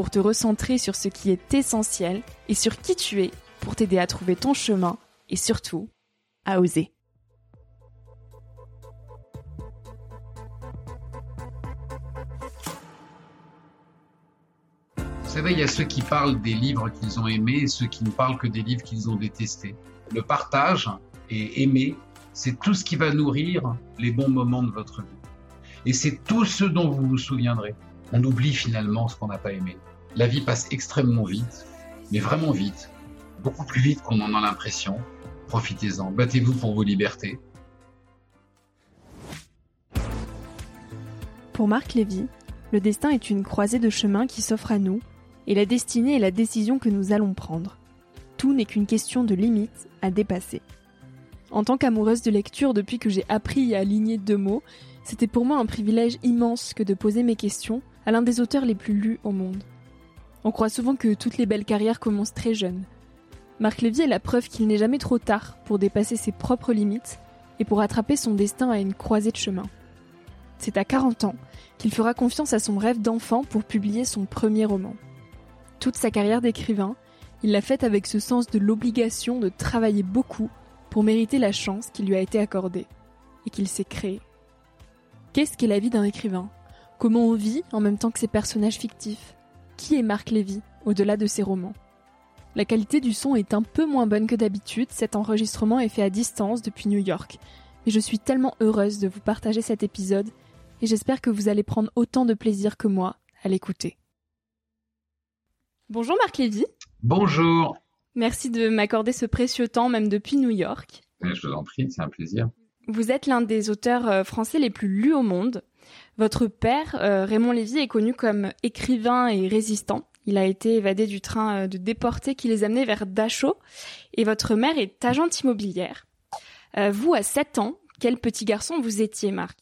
pour te recentrer sur ce qui est essentiel et sur qui tu es pour t'aider à trouver ton chemin et surtout à oser. Vous savez, il y a ceux qui parlent des livres qu'ils ont aimés et ceux qui ne parlent que des livres qu'ils ont détestés. Le partage et aimer, c'est tout ce qui va nourrir les bons moments de votre vie. Et c'est tout ce dont vous vous souviendrez. On oublie finalement ce qu'on n'a pas aimé. La vie passe extrêmement vite, mais vraiment vite, beaucoup plus vite qu'on en a l'impression. Profitez-en, battez-vous pour vos libertés. Pour Marc Lévy, le destin est une croisée de chemins qui s'offre à nous, et la destinée est la décision que nous allons prendre. Tout n'est qu'une question de limites à dépasser. En tant qu'amoureuse de lecture depuis que j'ai appris à aligner deux mots, c'était pour moi un privilège immense que de poser mes questions à l'un des auteurs les plus lus au monde. On croit souvent que toutes les belles carrières commencent très jeunes. Marc Lévy est la preuve qu'il n'est jamais trop tard pour dépasser ses propres limites et pour attraper son destin à une croisée de chemin. C'est à 40 ans qu'il fera confiance à son rêve d'enfant pour publier son premier roman. Toute sa carrière d'écrivain, il l'a faite avec ce sens de l'obligation de travailler beaucoup pour mériter la chance qui lui a été accordée et qu'il s'est créé. Qu'est-ce qu'est la vie d'un écrivain? Comment on vit en même temps que ses personnages fictifs? Qui est Marc Lévy, au-delà de ses romans. La qualité du son est un peu moins bonne que d'habitude, cet enregistrement est fait à distance depuis New York, mais je suis tellement heureuse de vous partager cet épisode et j'espère que vous allez prendre autant de plaisir que moi à l'écouter. Bonjour Marc Lévy. Bonjour. Merci de m'accorder ce précieux temps même depuis New York. Je vous en prie, c'est un plaisir. Vous êtes l'un des auteurs euh, français les plus lus au monde. Votre père, euh, Raymond Lévy, est connu comme écrivain et résistant. Il a été évadé du train euh, de déportés qui les amenait vers Dachau. Et votre mère est agente immobilière. Euh, vous, à 7 ans, quel petit garçon vous étiez, Marc?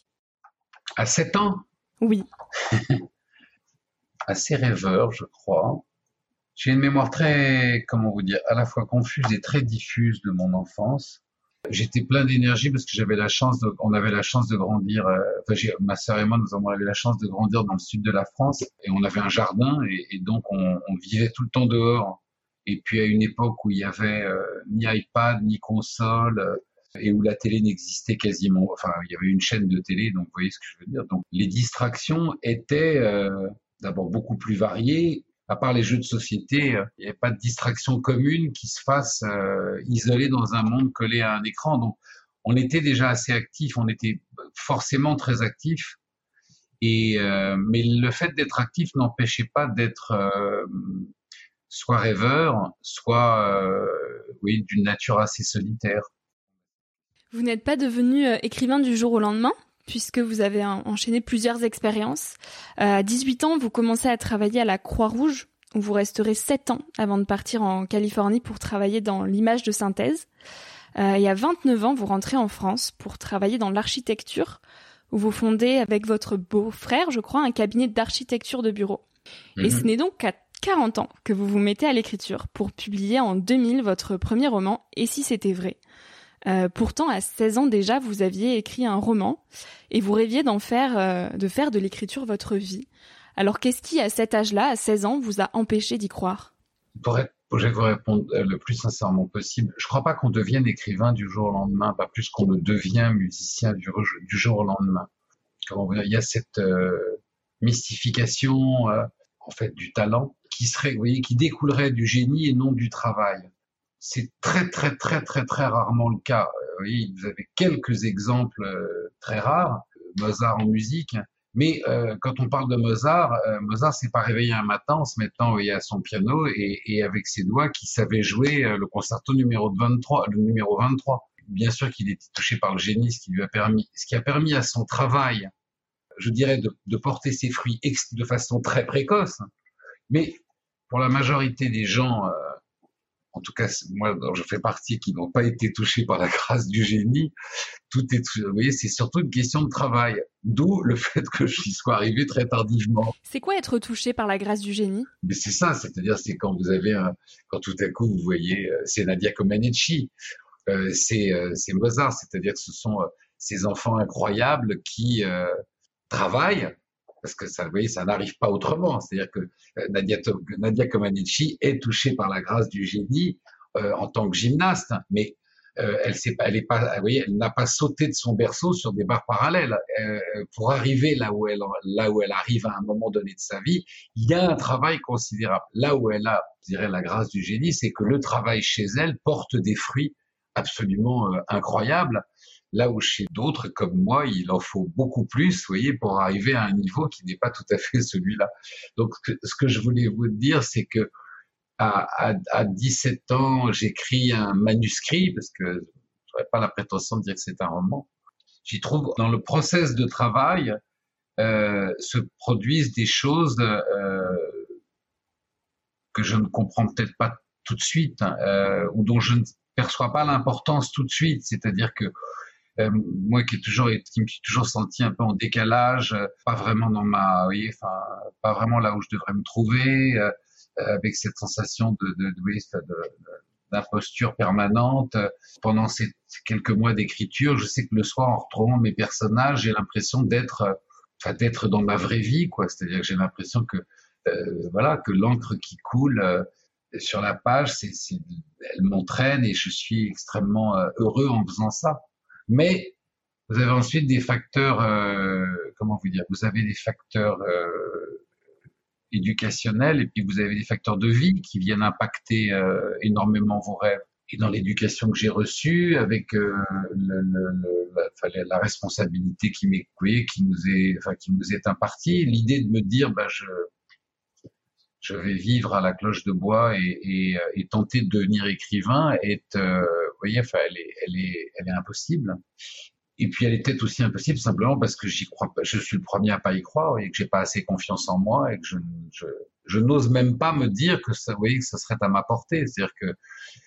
À 7 ans? Oui. Assez rêveur, je crois. J'ai une mémoire très, comment vous dire, à la fois confuse et très diffuse de mon enfance. J'étais plein d'énergie parce que j'avais la chance, de, on avait la chance de grandir. Euh, enfin, ma sœur et moi, nous avons eu la chance de grandir dans le sud de la France et on avait un jardin et, donc on, on, vivait tout le temps dehors. Et puis à une époque où il y avait euh, ni iPad ni console euh, et où la télé n'existait quasiment. Enfin, il y avait une chaîne de télé, donc vous voyez ce que je veux dire. Donc les distractions étaient euh, d'abord beaucoup plus variées à part les jeux de société, euh, il n'y avait pas de distraction commune qui se fasse euh, isolée dans un monde collé à un écran. Donc, on était déjà assez actifs, on était forcément très actifs. Et euh, mais le fait d'être actif n'empêchait pas d'être euh, soit rêveur, soit euh, oui d'une nature assez solitaire. Vous n'êtes pas devenu écrivain du jour au lendemain? Puisque vous avez enchaîné plusieurs expériences. À 18 ans, vous commencez à travailler à la Croix-Rouge, où vous resterez 7 ans avant de partir en Californie pour travailler dans l'image de synthèse. et à 29 ans, vous rentrez en France pour travailler dans l'architecture, où vous fondez avec votre beau-frère, je crois, un cabinet d'architecture de bureau. Et mhm. ce n'est donc qu'à 40 ans que vous vous mettez à l'écriture pour publier en 2000 votre premier roman, Et si c'était vrai? Euh, pourtant, à 16 ans déjà, vous aviez écrit un roman et vous rêviez d'en faire, euh, de faire de l'écriture votre vie. Alors, qu'est-ce qui, à cet âge-là, à 16 ans, vous a empêché d'y croire? Pour être je vous répondre euh, le plus sincèrement possible. Je crois pas qu'on devienne écrivain du jour au lendemain, pas plus qu'on ne devient musicien du, jour au lendemain. Il y a cette mystification en fait du talent qui serait, vous voyez, qui découlerait du génie et non du travail. C'est très très très très très rarement le cas. Vous, voyez, vous avez quelques exemples très rares. Mozart en musique, mais euh, quand on parle de Mozart, euh, Mozart s'est pas réveillé un matin en se mettant à son piano et, et, avec ses doigts qui savait jouer euh, le concerto numéro 23, le numéro 23. Bien sûr qu'il était touché par le génie, ce qui lui a permis, ce qui a permis à son travail, je dirais, de, de porter ses fruits de façon très précoce. Mais pour la majorité des gens, euh, en tout cas moi je fais partie qui n'ont pas été touchés par la grâce du génie, tout est, vous voyez, c'est surtout une question de travail. D'où le fait que je sois arrivé très tardivement. C'est quoi être touché par la grâce du génie? Mais c'est ça, c'est-à-dire c'est quand vous avez un, quand tout à coup vous voyez, euh, c'est Nadia Comaneci, euh, c'est euh, c'est Mozart, c'est-à-dire que ce sont euh, ces enfants incroyables qui travaillent parce que ça, vous voyez, ça n'arrive pas autrement. C'est-à-dire que Nadia, Nadia Comaneci est touchée par la grâce du génie en tant que gymnaste, mais euh, elle n'a pas sauté de son berceau sur des barres parallèles euh, pour arriver là où elle, là où elle arrive à un moment donné de sa vie. Il y a un travail considérable. Là où elle a, je dirais, la grâce du génie, c'est que le travail chez elle porte des fruits absolument euh, incroyables. Là où chez d'autres comme moi, il en faut beaucoup plus, vous voyez, pour arriver à un niveau qui n'est pas tout à fait celui-là. Donc, ce que je voulais vous dire, c'est que à, à, à 17 ans, j'écris un manuscrit parce que je n'aurais pas la prétention de dire que c'est un roman. J'y trouve dans le process de travail euh, se produisent des choses euh, que je ne comprends peut-être pas tout de suite hein, ou dont je ne perçois pas l'importance tout de suite. C'est-à-dire que euh, moi qui, toujours, qui me suis toujours senti un peu en décalage, pas vraiment dans ma, voyez, enfin, pas vraiment là où je devrais me trouver. Euh, euh, avec cette sensation de, de, d'imposture permanente. Pendant ces quelques mois d'écriture, je sais que le soir, en retrouvant mes personnages, j'ai l'impression d'être, enfin, d'être dans ma vraie vie, quoi. C'est-à-dire que j'ai l'impression que, euh, voilà, que l'encre qui coule euh, sur la page, c'est, c'est, elle m'entraîne et je suis extrêmement heureux en faisant ça. Mais vous avez ensuite des facteurs, comment vous dire, vous avez des facteurs éducationnels et puis vous avez des facteurs de vie qui viennent impacter euh, énormément vos rêves. Et dans l'éducation que j'ai reçue, avec euh, le, le, la, la, responsabilité qui m'est qui nous est, enfin, qui nous est impartie, l'idée de me dire, bah, je, je vais vivre à la cloche de bois et, et, et tenter de devenir écrivain est, euh, vous voyez, enfin, elle est, elle est, elle est impossible. Et puis elle est peut-être aussi impossible simplement parce que j'y crois pas. Je suis le premier à pas y croire et que j'ai pas assez confiance en moi et que je, je, je n'ose même pas me dire que ça, vous voyez, que ça serait à ma portée. C'est-à-dire que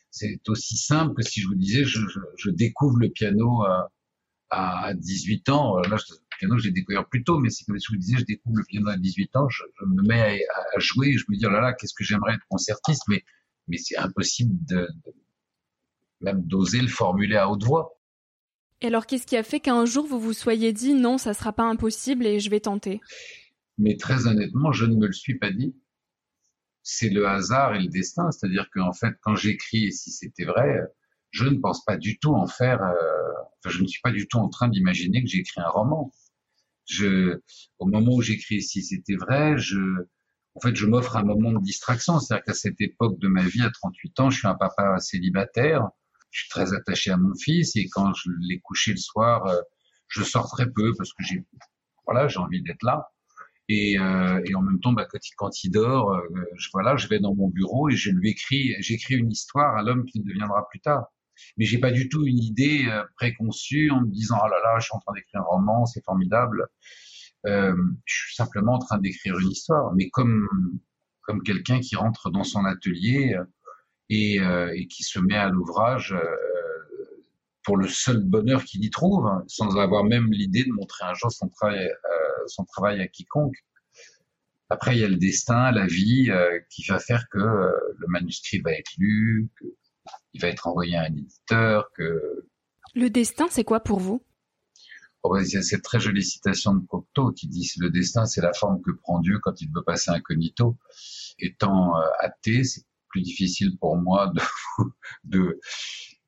c'est aussi simple que si je vous disais, je, je, je découvre le piano à, à 18 ans. Piano, j'ai découvert plus tôt, mais c'est comme si je vous disais, je découvre le piano à 18 ans, je, je me mets à, à, jouer et je me dis, oh là là, qu'est-ce que j'aimerais être concertiste, mais, mais c'est impossible de, de même d'oser le formuler à haute voix. Et alors, qu'est-ce qui a fait qu'un jour vous vous soyez dit non, ça sera pas impossible et je vais tenter? Mais très honnêtement, je ne me le suis pas dit. C'est le hasard et le destin. C'est-à-dire qu'en fait, quand j'écris, et si c'était vrai, je ne pense pas du tout en faire. Euh, enfin, je ne suis pas du tout en train d'imaginer que j'écris un roman. Je, au moment où j'écris, si c'était vrai, je, en fait, je m'offre un moment de distraction. C'est-à-dire qu'à cette époque de ma vie, à 38 ans, je suis un papa célibataire. Je suis très attaché à mon fils et quand je l'ai couché le soir, euh, je sors très peu parce que j'ai, voilà, j'ai envie d'être là. Et, euh, et, en même temps, bah, quand, il, quand dort, je, voilà, je vais dans mon bureau et je lui écris, j'écris une histoire à l'homme qui deviendra plus tard. Mais j'ai pas du tout une idée euh, préconçue en me disant oh là là, je suis en train d'écrire un roman, c'est formidable. Euh, je suis simplement en train d'écrire une histoire, mais comme comme quelqu'un qui rentre dans son atelier euh, et, qui se met à l'ouvrage pour le seul bonheur qu'il y trouve, sans avoir même l'idée de montrer un jour son travail à quiconque. Après, il y a le destin, la vie, qui va faire que le manuscrit va être lu, qu'il va être envoyé à un éditeur, que... Le destin, c'est quoi pour vous? Oh, il y a cette très jolie citation de Cocteau qui dit le destin, c'est la forme que prend Dieu quand il veut passer incognito. Étant euh, athée, c'est plus difficile pour moi de, de.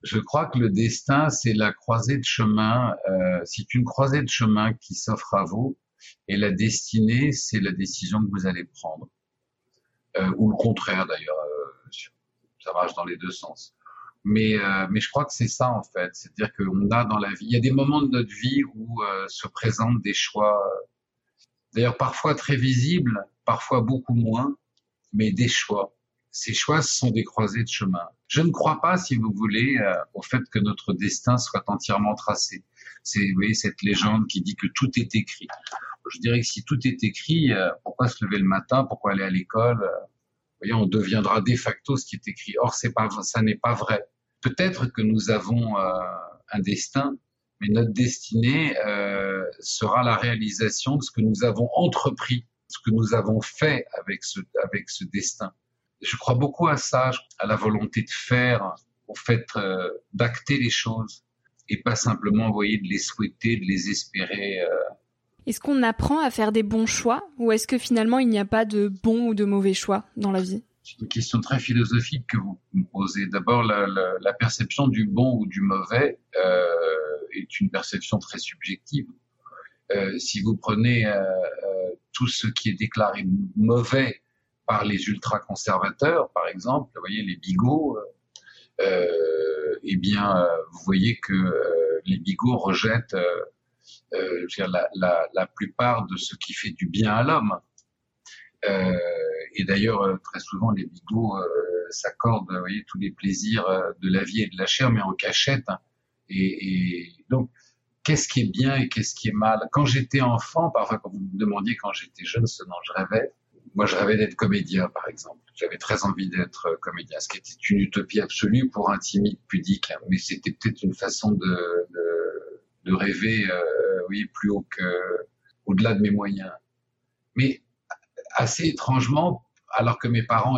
Je crois que le destin, c'est la croisée de chemin. Euh, c'est une croisée de chemin qui s'offre à vous, et la destinée, c'est la décision que vous allez prendre, euh, ou le contraire d'ailleurs. Ça marche dans les deux sens. Mais, euh, mais je crois que c'est ça en fait, c'est-à-dire qu'on a dans la vie, il y a des moments de notre vie où euh, se présentent des choix, euh, d'ailleurs parfois très visibles, parfois beaucoup moins, mais des choix. Ces choix sont des croisées de chemin. Je ne crois pas, si vous voulez, au fait que notre destin soit entièrement tracé. C'est, vous voyez, cette légende qui dit que tout est écrit. Je dirais que si tout est écrit, pourquoi se lever le matin, pourquoi aller à l'école on deviendra de facto ce qui est écrit. Or, c'est pas, ça n'est pas vrai peut-être que nous avons euh, un destin, mais notre destinée euh, sera la réalisation de ce que nous avons entrepris, ce que nous avons fait avec ce, avec ce destin. Je crois beaucoup à ça, à la volonté de faire, au fait euh, d'acter les choses et pas simplement, vous de les souhaiter, de les espérer. Est-ce qu'on apprend à faire des bons choix ou est-ce que finalement il n'y a pas de bons ou de mauvais choix dans la vie? C'est une question très philosophique que vous me posez. D'abord, la, perception du bon ou du mauvais euh, est une perception très subjective. Euh, si vous prenez euh, tout ce qui est déclaré mauvais par les ultra-conservateurs, par exemple, vous voyez les bigots, eh bien, vous voyez que les bigots rejettent dire, la, plupart de ce qui fait du bien à l'homme. Euh, et d'ailleurs, euh, très souvent, les bigots euh, s'accordent, tous les plaisirs de la vie et de la chair, mais en cachette. Et, et donc, qu'est-ce qui est bien et qu'est-ce qui est mal? Quand j'étais enfant, parfois, quand vous me demandiez quand j'étais jeune ce dont je rêvais, moi, je rêvais d'être comédien, par exemple. J'avais très envie d'être comédien, ce qui était une utopie absolue pour un timide pudique, mais c'était peut-être une façon de, rêver, euh, oui, plus haut que, au-delà de mes moyens. Mais assez étrangement, alors que mes parents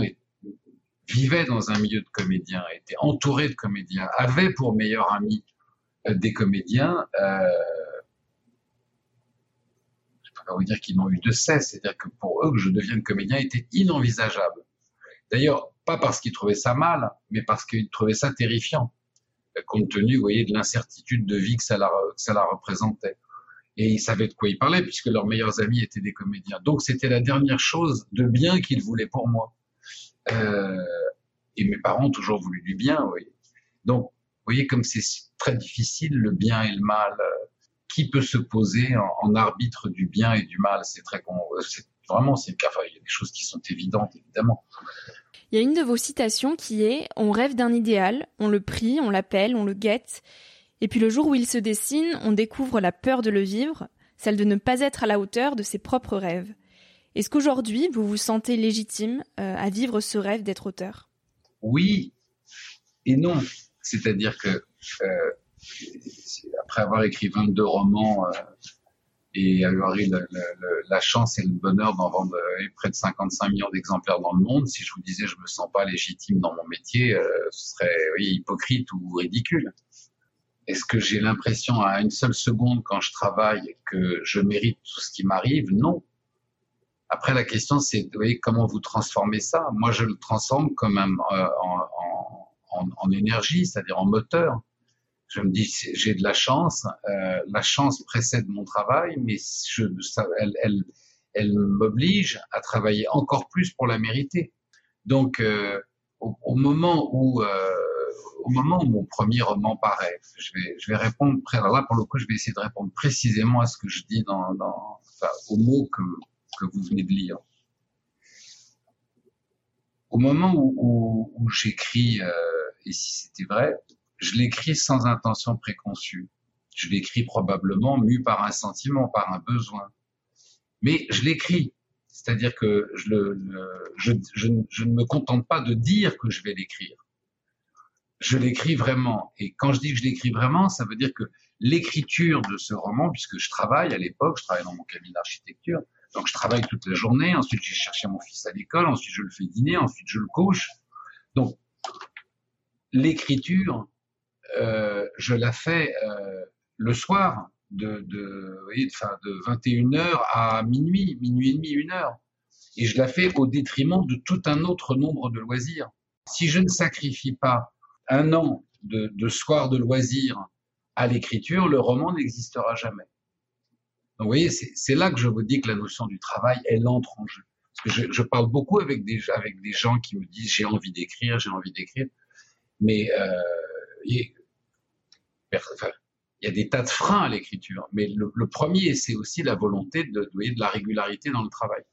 vivaient dans un milieu de comédiens, étaient entourés de comédiens, avaient pour meilleur ami euh, des comédiens, euh, je peux pas vous dire qu'ils n'ont eu de cesse, c'est-à-dire que pour eux, que je devienne comédien était inenvisageable. D'ailleurs, pas parce qu'ils trouvaient ça mal, mais parce qu'ils trouvaient ça terrifiant, compte tenu, vous de l'incertitude de vie que ça, que ça la représentait et ils savaient de quoi ils parlaient puisque leurs meilleurs amis étaient des comédiens. Donc c'était la dernière chose de bien qu'ils voulaient pour moi. Euh, et mes parents ont toujours voulu du bien, oui. Donc, vous voyez comme c'est très difficile le bien et le mal. Qui peut se poser en, arbitre du bien et du mal? C'est très vraiment c'est enfin, il y a des choses qui sont évidentes évidemment. Il y a une de vos citations qui est On rêve d'un idéal, on le prie, on l'appelle, on le guette, et puis le jour où il se dessine, on découvre la peur de le vivre, celle de ne pas être à la hauteur de ses propres rêves. Est-ce qu'aujourd'hui, vous vous sentez légitime euh, à vivre ce rêve d'être auteur? Oui et non. C'est-à-dire que euh, après avoir écrit 22 romans euh, et avoir eu la, chance et le bonheur d'en vendre près de 55 millions d'exemplaires dans le monde, si je vous disais je me sens pas légitime dans mon métier, ce serait hypocrite ou ridicule. Est-ce que j'ai l'impression à une seule seconde quand je travaille que je mérite tout ce qui m'arrive? Non. Après, la question, c'est, vous voyez, comment vous transformez ça? Moi, je le transforme comme un, euh, en, en, en, énergie, c'est-à-dire en moteur. Je me dis, j'ai de la chance. Euh, la chance précède mon travail, mais je, elle, elle, elle m'oblige à travailler encore plus pour la mériter. Donc, euh, au, moment où, euh, au moment où mon premier roman paraît, je vais, je vais répondre, là pour le coup, je vais essayer de répondre précisément à ce que je dis dans, dans enfin, aux mots que, que vous venez de lire. Au moment où, où, où j'écris, euh, et si c'était vrai, je l'écris sans intention préconçue. Je l'écris probablement mu par un sentiment, par un besoin. Mais je l'écris. C'est-à-dire que je, le, je, je, je, ne me contente pas de dire que je vais l'écrire. Je l'écris vraiment. Et quand je dis que je l'écris vraiment, ça veut dire que l'écriture de ce roman, puisque je travaille à l'époque, je travaille dans mon cabinet d'architecture, donc je travaille toute la journée, ensuite j'ai cherché mon fils à l'école, ensuite je le fais dîner, ensuite je le couche. Donc l'écriture, euh, je la fais euh, le soir, de, de, enfin, de 21h à minuit, minuit et demi, une heure. Et je la fais au détriment de tout un autre nombre de loisirs. Si je ne sacrifie pas un an de, soir de loisirs à l'écriture, le roman n'existera jamais. Donc, vous voyez, c'est là que je vous dis que la notion du travail, elle entre en jeu. Parce que je, parle beaucoup avec des, avec des gens qui me disent j'ai envie d'écrire, j'ai envie d'écrire. Mais euh, il y a des tas de freins à l'écriture, mais le, premier, c'est aussi la volonté de, de, de, la régularité dans le travail.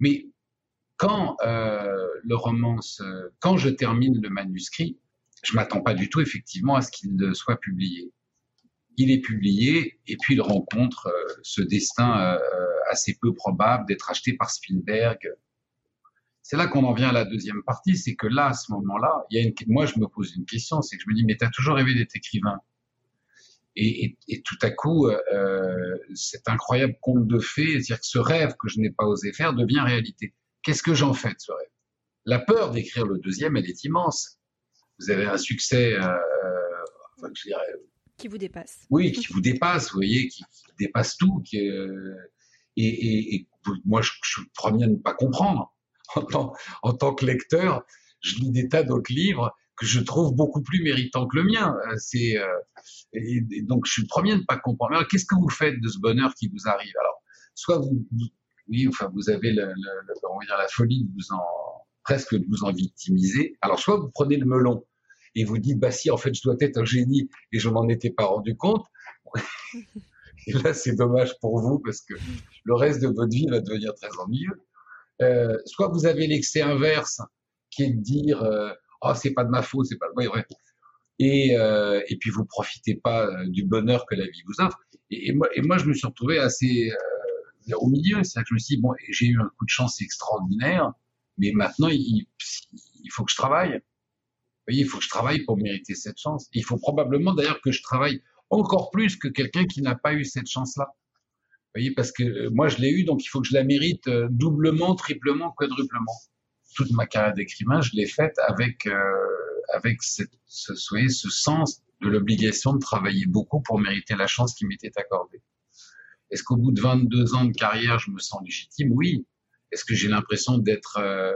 Mais quand euh, le roman, quand je termine le manuscrit, je m'attends pas du tout effectivement à ce qu'il soit publié. Il est publié et puis il rencontre euh, ce destin euh, assez peu probable d'être acheté par Spielberg. C'est là qu'on en vient à la deuxième partie, c'est que là, à ce moment-là, il y a une, moi je me pose une question, c'est que je me dis, mais tu as toujours rêvé d'être écrivain. Et, et, et, tout à coup, euh, cet incroyable conte de fées, c'est-à-dire que ce rêve que je n'ai pas osé faire devient réalité. Qu'est-ce que j'en fais de ce rêve? La peur d'écrire le deuxième, elle est immense. Vous avez un succès, euh, enfin, je dirais, qui vous dépasse. Oui, qui vous dépasse, vous voyez, qui, qui dépasse tout. Qui, euh, et, et, moi, je, je suis le premier à ne pas comprendre. En tant, en tant que lecteur, je lis des tas d'autres livres que je trouve beaucoup plus méritant que le mien. Euh, c'est euh, et, et donc je suis le premier à ne pas comprendre. Alors qu'est-ce que vous faites de ce bonheur qui vous arrive? Alors soit vous, vous, oui, enfin vous avez le, le, le, on va dire la folie de vous en presque de vous en victimiser. Alors soit vous prenez le melon et vous dites bah si en fait je dois être un génie et je m'en étais pas rendu compte. et là c'est dommage pour vous parce que le reste de votre vie va devenir très ennuyeux. Euh, soit vous avez l'excès inverse qui est de dire euh, oh c'est pas de ma faute, c'est pas ouais, ouais. Et, euh, et puis vous profitez pas euh, du bonheur que la vie vous offre. Et, et moi, et moi je me suis retrouvé assez euh, au milieu, c'est que je me suis dit bon j'ai eu un coup de chance extraordinaire, mais maintenant il, il faut que je travaille. Voyez, il faut que je travaille pour mériter cette chance. Il faut probablement d'ailleurs que je travaille encore plus que quelqu'un qui n'a pas eu cette chance-là. Vous voyez, parce que moi je l'ai eu, donc il faut que je la mérite doublement, triplement, quadruplement toute ma carrière d'écrivain, je l'ai faite avec euh, avec ce, ce, ce sens de l'obligation de travailler beaucoup pour mériter la chance qui m'était accordée. Est-ce qu'au bout de 22 ans de carrière, je me sens légitime? Oui. Est-ce que j'ai l'impression d'être euh,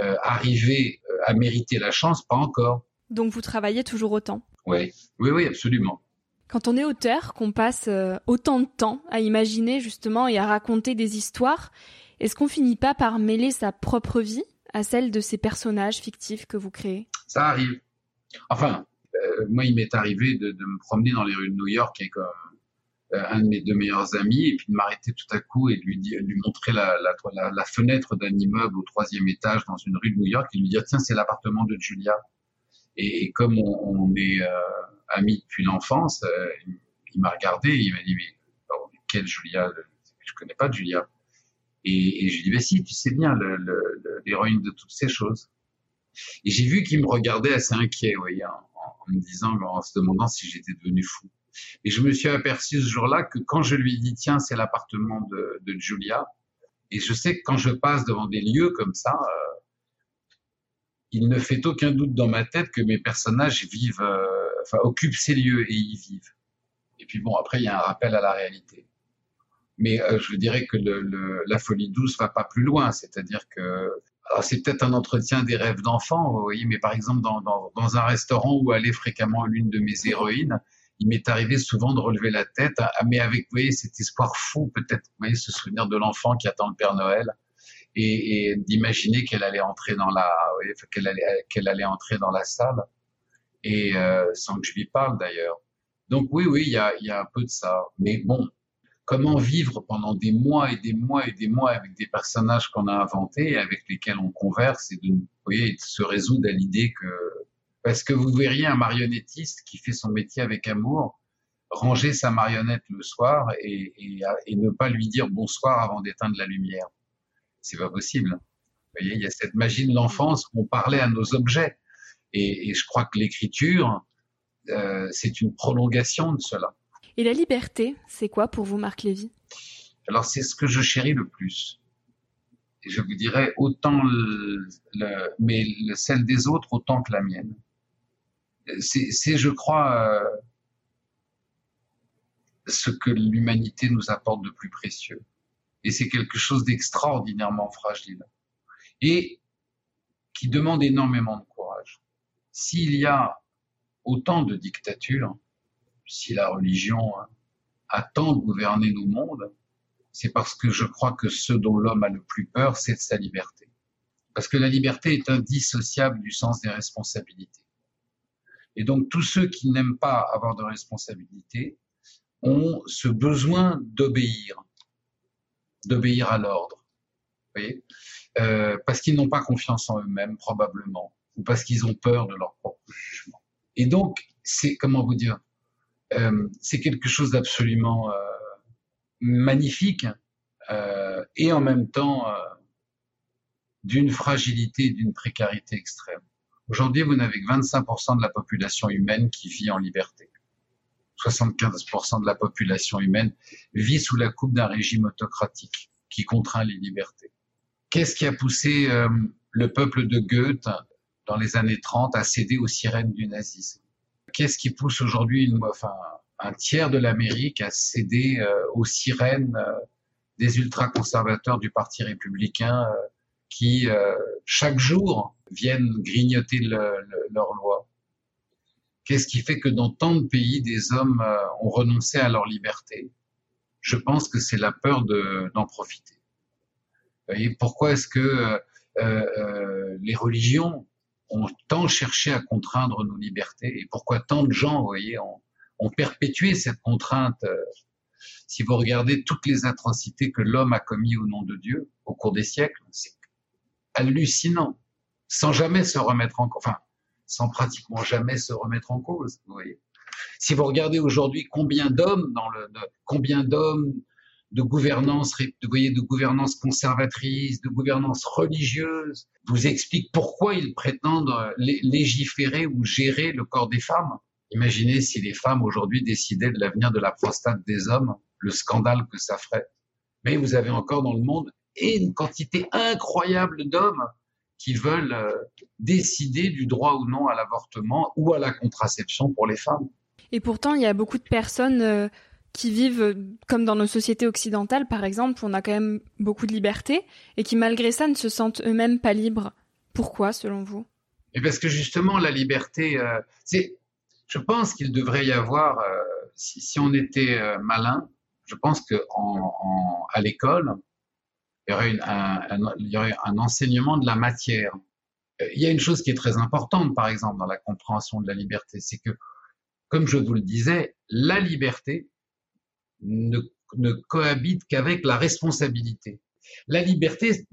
euh, arrivé à mériter la chance Pas encore. Donc vous travaillez toujours autant Oui, oui, oui, absolument. Quand on est auteur, qu'on passe euh, autant de temps à imaginer justement et à raconter des histoires, est-ce qu'on finit pas par mêler sa propre vie à celle de ces personnages fictifs que vous créez? Ça arrive. Enfin, euh, moi, il m'est arrivé de, de, me promener dans les rues de New York avec euh, un de mes deux meilleurs amis et puis de m'arrêter tout à coup et de lui, montrer la, fenêtre d'un immeuble au troisième étage dans une rue de New York et lui dire tiens, c'est l'appartement de Julia. Et, comme on, est euh, amis depuis l'enfance, euh, il, m'a regardé et il m'a dit mais oh, quelle Julia Je connais pas Julia. Et, je lui dis, bah si, tu sais bien l'héroïne de toutes ces choses. Et j'ai vu qu'il me regardait assez inquiet, en, en, me disant, en se demandant si j'étais devenu fou. Et je me suis aperçu ce jour-là que quand je lui dis, tiens, c'est l'appartement de, Julia, et je sais que quand je passe devant des lieux comme ça, euh, il ne fait aucun doute dans ma tête que mes personnages vivent, euh, enfin, occupent ces lieux et y vivent. Et puis bon, après, il y a un rappel à la réalité mais euh, je dirais que la folie douce va pas plus loin, c'est-à-dire que c'est peut-être un entretien des rêves d'enfant, vous voyez, mais par exemple dans, dans, un restaurant où allait fréquemment l'une de mes héroïnes, il m'est arrivé souvent de relever la tête, hein, mais avec, vous voyez, cet espoir fou, peut-être, vous voyez, ce souvenir de l'enfant qui attend le Père Noël, et, et d'imaginer qu'elle allait entrer dans la, qu'elle allait, qu'elle allait entrer dans la salle, et euh, sans que je lui parle d'ailleurs. Donc oui, oui, il y a, y a un peu de ça. Mais bon, comment vivre pendant des mois et des mois et des mois avec des personnages qu'on a inventés et avec lesquels on converse et de, vous voyez, de se résoudre à l'idée que parce que vous verriez un marionnettiste qui fait son métier avec amour ranger sa marionnette le soir et, et, ne pas lui dire bonsoir avant d'éteindre la lumière. C'est pas possible. Vous voyez, il y a cette magie de l'enfance où on parlait à nos objets. Et, et je crois que l'écriture, euh, c'est une prolongation de cela. Et la liberté, c'est quoi pour vous, Marc Lévy? Alors, c'est ce que je chéris le plus et je vous dirais autant le, le, mais celle des autres autant que la mienne c'est, je crois, euh, ce que l'humanité nous apporte de plus précieux. Et c'est quelque chose d'extraordinairement fragile. Et qui demande énormément de courage. S'il y a autant de dictatures, si la religion hein, a tant de gouverner nos mondes, c'est parce que je crois que ce dont l'homme a le plus peur, c'est de sa liberté. Parce que la liberté est indissociable du sens des responsabilités. Et donc tous ceux qui n'aiment pas avoir de responsabilité ont ce besoin d'obéir, d'obéir à l'ordre. euh, parce qu'ils n'ont pas confiance en eux-mêmes probablement, ou parce qu'ils ont peur de leur propre jugement. Et donc c'est comment vous dire, euh, c'est quelque chose d'absolument euh, magnifique euh, et en même temps euh, d'une fragilité, d'une précarité extrême. Aujourd'hui, vous n'avez que 25% de la population humaine qui vit en liberté. 75% de la population humaine vit sous la coupe d'un régime autocratique qui contraint les libertés. Qu'est-ce qui a poussé euh, le peuple de Goethe dans les années 30 à céder aux sirènes du nazisme? Qu'est-ce qui pousse aujourd'hui enfin, un tiers de l'Amérique à céder euh, aux sirènes euh, des ultra-conservateurs du Parti républicain qui, chaque jour, viennent grignoter le, leur loi Qu'est-ce qui fait que dans tant de pays, des hommes euh, ont renoncé à leur liberté? Je pense que c'est la peur d'en profiter. Et pourquoi est-ce que euh, euh, les religions ont tant cherché à contraindre nos libertés et pourquoi tant de gens, voyez, ont, perpétué cette contrainte Si vous regardez toutes les atrocités que l'homme a commis au nom de Dieu au cours des siècles, c'est hallucinant sans jamais se remettre en cause, enfin, sans pratiquement jamais se remettre en cause. Vous voyez. Si vous regardez aujourd'hui combien d'hommes dans le, de, combien d'hommes de gouvernance, de, voyez, de gouvernance conservatrice, de gouvernance religieuse, vous explique pourquoi ils prétendent euh, légiférer ou gérer le corps des femmes. Imaginez si les femmes aujourd'hui décidaient de l'avenir de la prostate des hommes, le scandale que ça ferait. Mais vous avez encore dans le monde une quantité incroyable d'hommes qui veulent euh, décider du droit ou non à l'avortement ou à la contraception pour les femmes. Et pourtant, il y a beaucoup de personnes euh, qui vivent euh, comme dans nos sociétés occidentales, par exemple, où on a quand même beaucoup de liberté et qui malgré ça ne se sentent eux-mêmes pas libres. Pourquoi, selon vous? Et parce que justement, la liberté, c'est, je pense qu'il devrait y avoir, si, si, on était malin, je pense que en, en, à l'école, il y, aurait un, il y aurait un enseignement de la matière. Il y a une chose qui est très importante, par exemple, dans la compréhension de la liberté, c'est que, comme je vous le disais, la liberté ne, ne cohabite qu'avec la responsabilité. La liberté,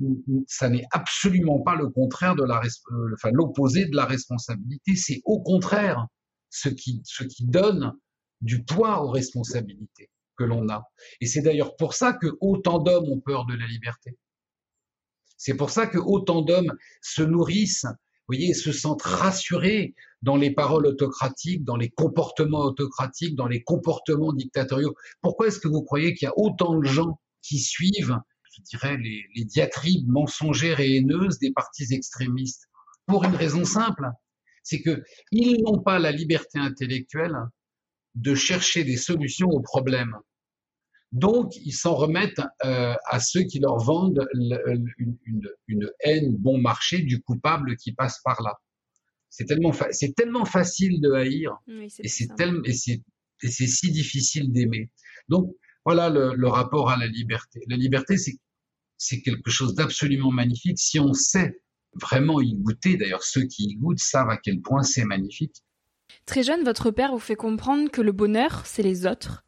ça n'est absolument pas le contraire de la, euh, enfin, l'opposé de la responsabilité. C'est au contraire ce qui, ce qui donne du poids aux responsabilités l'on a. Et c'est d'ailleurs pour ça que autant d'hommes ont peur de la liberté. C'est pour ça que autant d'hommes se nourrissent, vous voyez, se sentent rassurés dans les paroles autocratiques, dans les comportements autocratiques, dans les comportements dictatoriaux. Pourquoi est-ce que vous croyez qu'il y a autant de gens qui suivent, je dirais, les, les diatribes mensongères et haineuses des partis extrémistes? Pour une raison simple, c'est que ils n'ont pas la liberté intellectuelle de chercher des solutions aux problèmes. Donc, ils s'en remettent euh, à ceux qui leur vendent une, une, une, haine bon marché du coupable qui passe par là. C'est tellement, c'est tellement facile de haïr et c'est tellement, et c'est Et c'est si difficile d'aimer. Donc, voilà le, le, rapport à la liberté. La liberté, c'est, c'est quelque chose d'absolument magnifique si on sait vraiment y goûter. D'ailleurs, ceux qui y goûtent savent à quel point c'est magnifique. Très jeune, votre père vous fait comprendre que le bonheur, c'est les autres.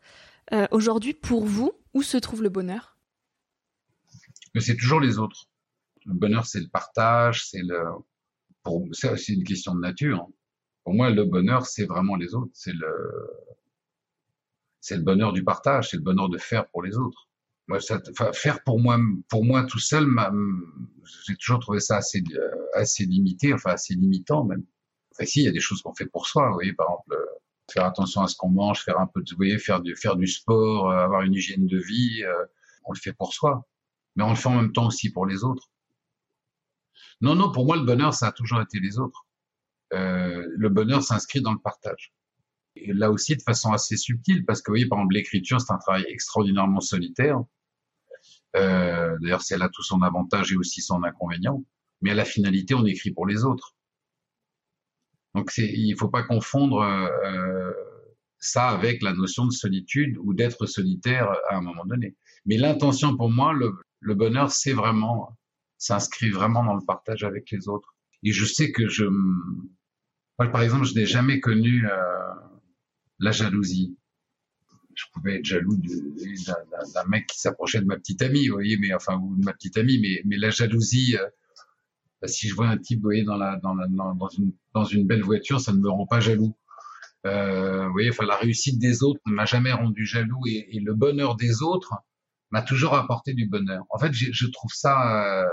Euh, Aujourd'hui, pour vous, où se trouve le bonheur? C'est toujours les autres. Le bonheur, c'est le partage, c'est le. Pour c'est une question de nature. Pour moi, le bonheur, c'est vraiment les autres. C'est le. C'est le bonheur du partage, c'est le bonheur de faire pour les autres. Moi, faire pour moi, pour moi tout seul, j'ai toujours trouvé ça assez, euh, assez limité, enfin assez limitant même. Enfin, si, il y a des choses qu'on fait pour soi. Vous voyez, par exemple, faire attention à ce qu'on mange, faire un peu de, vous voyez, faire du, faire du sport, euh, avoir une hygiène de vie, on le fait pour soi. Mais on le fait en même temps aussi pour les autres. Non, non, pour moi, le bonheur, ça a toujours été les autres. Euh, le bonheur s'inscrit dans le partage. Et là aussi, de façon assez subtile, parce que vous voyez, par exemple, l'écriture, c'est un travail extraordinairement solitaire. Euh, D'ailleurs, c'est là tout son avantage et aussi son inconvénient. Mais à la finalité, on écrit pour les autres. Donc, il faut pas confondre euh, ça avec la notion de solitude ou d'être solitaire à un moment donné. Mais l'intention, pour moi, le, le bonheur, c'est vraiment s'inscrit vraiment dans le partage avec les autres. Et je sais que je, par exemple, je n'ai jamais connu euh, la jalousie. Je pouvais être jaloux d'un mec qui s'approchait de ma petite amie, vous voyez, mais enfin ou de ma petite amie, mais mais la jalousie, euh, si je vois un type, dans la dans la dans une dans une belle voiture, ça ne me rend pas jaloux. Euh, la réussite des autres ne m'a jamais rendu jaloux et, le bonheur des autres m'a toujours apporté du bonheur. En fait, je, trouve ça, euh,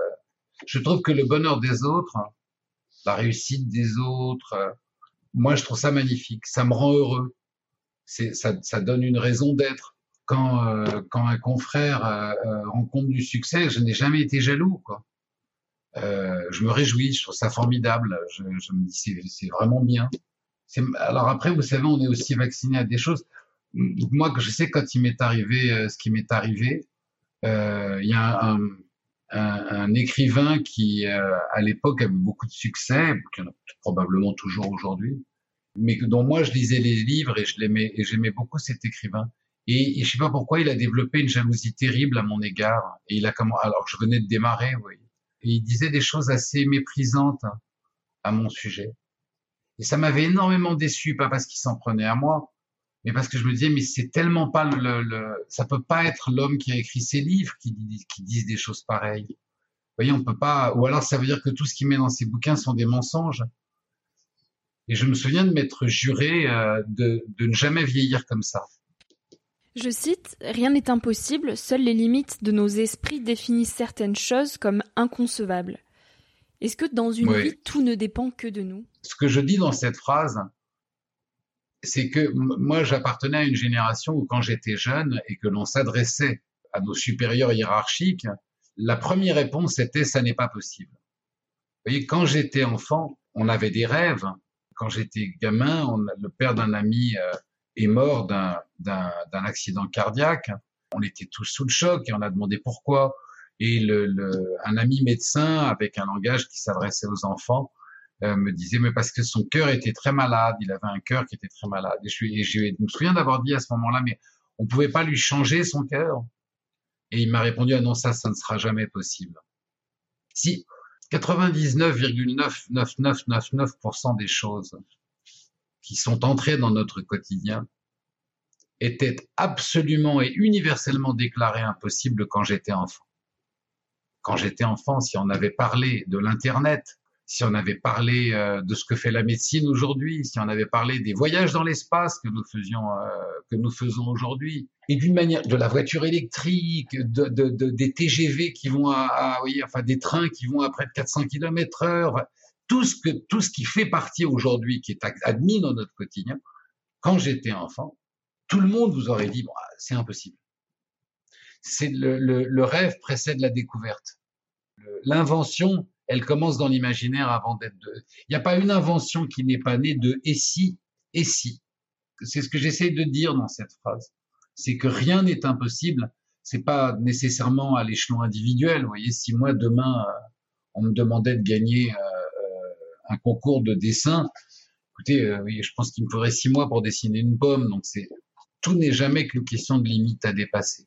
je trouve que le bonheur des autres, la réussite des autres, euh, moi je trouve ça magnifique, ça me rend heureux ça, ça donne une raison d'être. Quand, euh, quand un confrère rencontre du succès, je n'ai jamais été jaloux. Quoi. Euh, je me réjouis, je trouve ça formidable. Je, je me dis c'est vraiment bien. Alors après, vous savez, on est aussi vacciné à des choses. Moi, je sais quand il m'est arrivé ce qui m'est arrivé, il y a un, un, un écrivain qui, à l'époque, avait beaucoup de succès, qui en a probablement toujours aujourd'hui, mais dont moi je lisais les livres et je l'aimais et j'aimais beaucoup cet écrivain. Et, et, je sais pas pourquoi il a développé une jalousie terrible à mon égard. Et il a comment alors je venais de démarrer, oui. Et il disait des choses assez méprisantes à mon sujet. Et ça m'avait énormément déçu, pas parce qu'il s'en prenait à moi, mais parce que je me disais mais c'est tellement pas le, le, ça peut pas être l'homme qui a écrit ces livres qui, qui disent des choses pareilles. Vous voyez, on peut pas. Ou alors ça veut dire que tout ce qu'il met dans ses bouquins sont des mensonges. Et je me souviens de m'être juré euh, de, de ne jamais vieillir comme ça. Je cite, Rien n'est impossible, seules les limites de nos esprits définissent certaines choses comme inconcevables. Est-ce que dans une oui. vie, tout ne dépend que de nous? Ce que je dis dans cette phrase, c'est que moi, j'appartenais à une génération où quand j'étais jeune et que l'on s'adressait à nos supérieurs hiérarchiques, la première réponse était ⁇ ça n'est pas possible ⁇ Vous voyez, quand j'étais enfant, on avait des rêves, quand j'étais gamin, on, le père d'un ami euh, est mort d'un accident cardiaque. On était tous sous le choc et on a demandé pourquoi. Et le, le, un ami médecin avec un langage qui s'adressait aux enfants euh, me disait mais parce que son cœur était très malade, il avait un cœur qui était très malade. Et je, et je me souviens d'avoir dit à ce moment-là mais on pouvait pas lui changer son cœur. Et il m'a répondu ah non ça ça ne sera jamais possible. Si 99,99999% des choses qui sont entrées dans notre quotidien étaient absolument et universellement déclarées impossibles quand j'étais enfant. Quand j'étais enfant, si on avait parlé de l'Internet, si on avait parlé euh, de ce que fait la médecine aujourd'hui, si on avait parlé des voyages dans l'espace que nous faisions, euh, que nous faisons aujourd'hui, et d'une manière de la voiture électrique, de, de, de, des TGV qui vont à, oui, enfin des trains qui vont à près de 400 km heure, tout ce que tout ce qui fait partie aujourd'hui, qui est admis dans notre quotidien. Quand j'étais enfant, tout le monde vous aurait dit bon, c'est impossible. C'est le, le, le rêve précède la découverte. L'invention elle commence dans l'imaginaire avant d'être. Il n'y a pas une invention qui n'est pas née de et si, et si. C'est ce que j'essaie de dire dans cette phrase. C'est que rien n'est impossible. C'est pas nécessairement à l'échelon individuel. Vous voyez, si moi demain euh, on me demandait de gagner euh, un concours de dessin, écoutez, oui, je pense qu'il me faudrait six mois pour dessiner une pomme. Donc c'est tout n'est jamais qu'une question de limite à dépasser.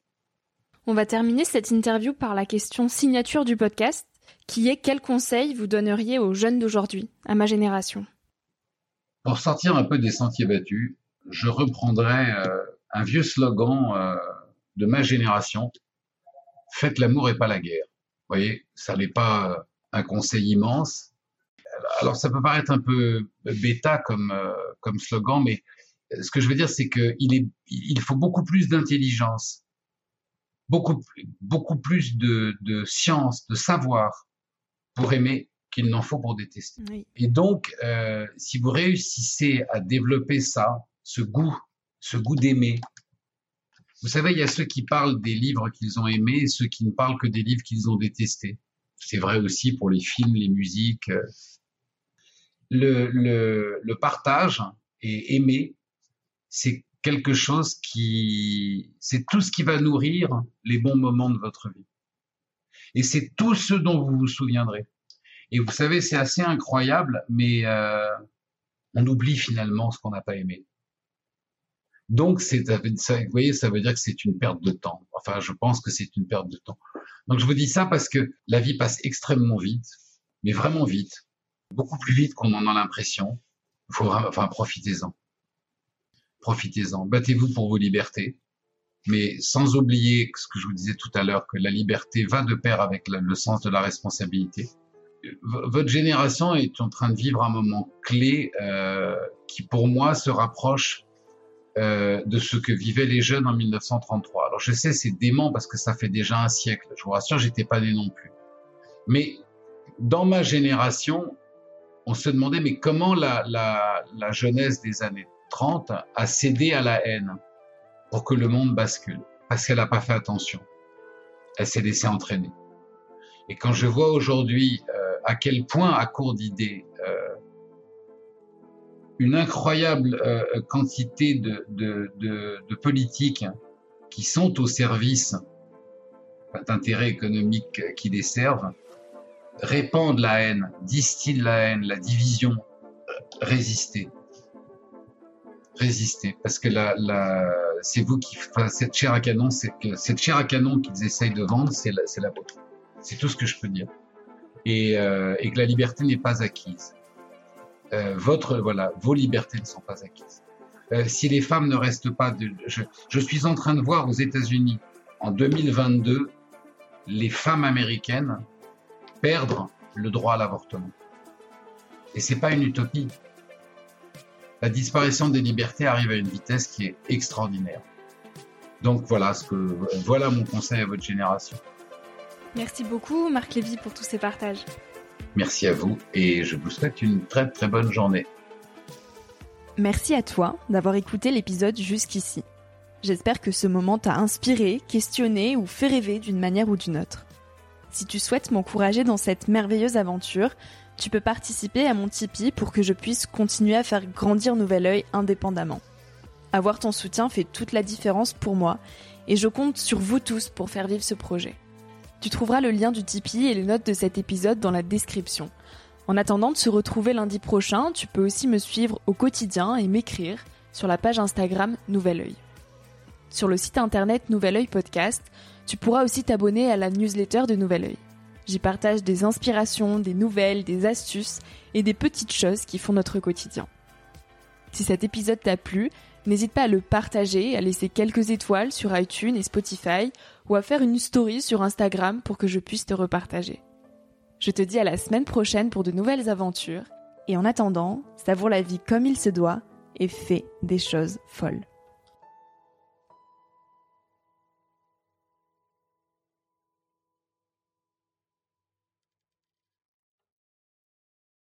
On va terminer cette interview par la question signature du podcast, qui est quel conseil vous donneriez aux jeunes d'aujourd'hui, à ma génération? Pour sortir un peu des sentiers battus, je reprendrai euh, un vieux slogan euh, de ma génération faites l'amour et pas la guerre. Vous voyez, ça n'est pas euh, un conseil immense. Alors ça peut paraître un peu bêta comme comme slogan, mais ce que je veux dire, c'est qu'il est, il faut beaucoup plus d'intelligence, beaucoup, beaucoup plus de, de science, de savoir pour aimer qu'il n'en faut pour détester. Et donc, euh, si vous réussissez à développer ça, ce goût, ce goût d'aimer, vous savez, il y a ceux qui parlent des livres qu'ils ont aimés et ceux qui ne parlent que des livres qu'ils ont détestés. C'est vrai aussi pour les films, les musiques. Le, partage et aimer, c'est quelque chose qui, c'est tout ce qui va nourrir les bons moments de votre vie. Et c'est tout ce dont vous vous souviendrez. Et vous savez, c'est assez incroyable, mais euh, on oublie finalement ce qu'on n'a pas aimé. Donc, vous voyez, ça veut dire que c'est une perte de temps. Enfin, je pense que c'est une perte de temps. Donc, je vous dis ça parce que la vie passe extrêmement vite, mais vraiment vite, beaucoup plus vite qu'on en a l'impression. Enfin, profitez-en profitez-en, battez-vous pour vos libertés, mais sans oublier ce que je vous disais tout à l'heure, que la liberté va de pair avec le sens de la responsabilité. votre génération est en train de vivre un moment clé euh, qui, pour moi, se rapproche euh, de ce que vivaient les jeunes en 1933. Alors je sais, c'est dément parce que ça fait déjà un siècle. Je vous rassure, j'étais pas né non plus. Mais dans ma génération, on se demandait mais comment la, la, la jeunesse des années a cédé à la haine pour que le monde bascule, parce qu'elle n'a pas fait attention. Elle s'est laissée entraîner. Et quand je vois aujourd'hui euh, à quel point, à court d'idées, euh, une incroyable euh, quantité de, de, de, de, politiques qui sont au service d'intérêts économiques qui les servent, répandent la haine, distillent la haine, la division, résister résister parce que la, la c'est vous qui enfin, cette chair à canon que cette chair à canon qu'ils essayent de vendre c'est la, la vôtre. C'est tout ce que je peux dire. Et, euh, et que la liberté n'est pas acquise. Euh, votre voilà vos libertés ne sont pas acquises. Euh, si les femmes ne restent pas de, je, je suis en train de voir aux États-Unis en 2022 les femmes américaines perdre le droit à l'avortement et c'est pas une utopie la disparition des libertés arrive à une vitesse qui est extraordinaire. Donc voilà ce que voilà mon conseil à votre génération. Merci beaucoup Marc Lévy pour tous ces partages. Merci à vous et je vous souhaite une très très bonne journée. Merci à toi d'avoir écouté l'épisode jusqu'ici. J'espère que ce moment t'a inspiré, questionné ou fait rêver d'une manière ou d'une autre. Si tu souhaites m'encourager dans cette merveilleuse aventure, tu peux participer à mon Tipeee pour que je puisse continuer à faire grandir Nouvel Oeil indépendamment. Avoir ton soutien fait toute la différence pour moi et je compte sur vous tous pour faire vivre ce projet. Tu trouveras le lien du Tipeee et les notes de cet épisode dans la description. En attendant de se retrouver lundi prochain, tu peux aussi me suivre au quotidien et m'écrire sur la page Instagram Nouvel Oeil. Sur le site internet Nouvel Oeil Podcast, tu pourras aussi t'abonner à la newsletter de Nouvel Oeil. J'y partage des inspirations, des nouvelles, des astuces et des petites choses qui font notre quotidien. Si cet épisode t'a plu, n'hésite pas à le partager, à laisser quelques étoiles sur iTunes et Spotify ou à faire une story sur Instagram pour que je puisse te repartager. Je te dis à la semaine prochaine pour de nouvelles aventures et en attendant, savoure la vie comme il se doit et fais des choses folles.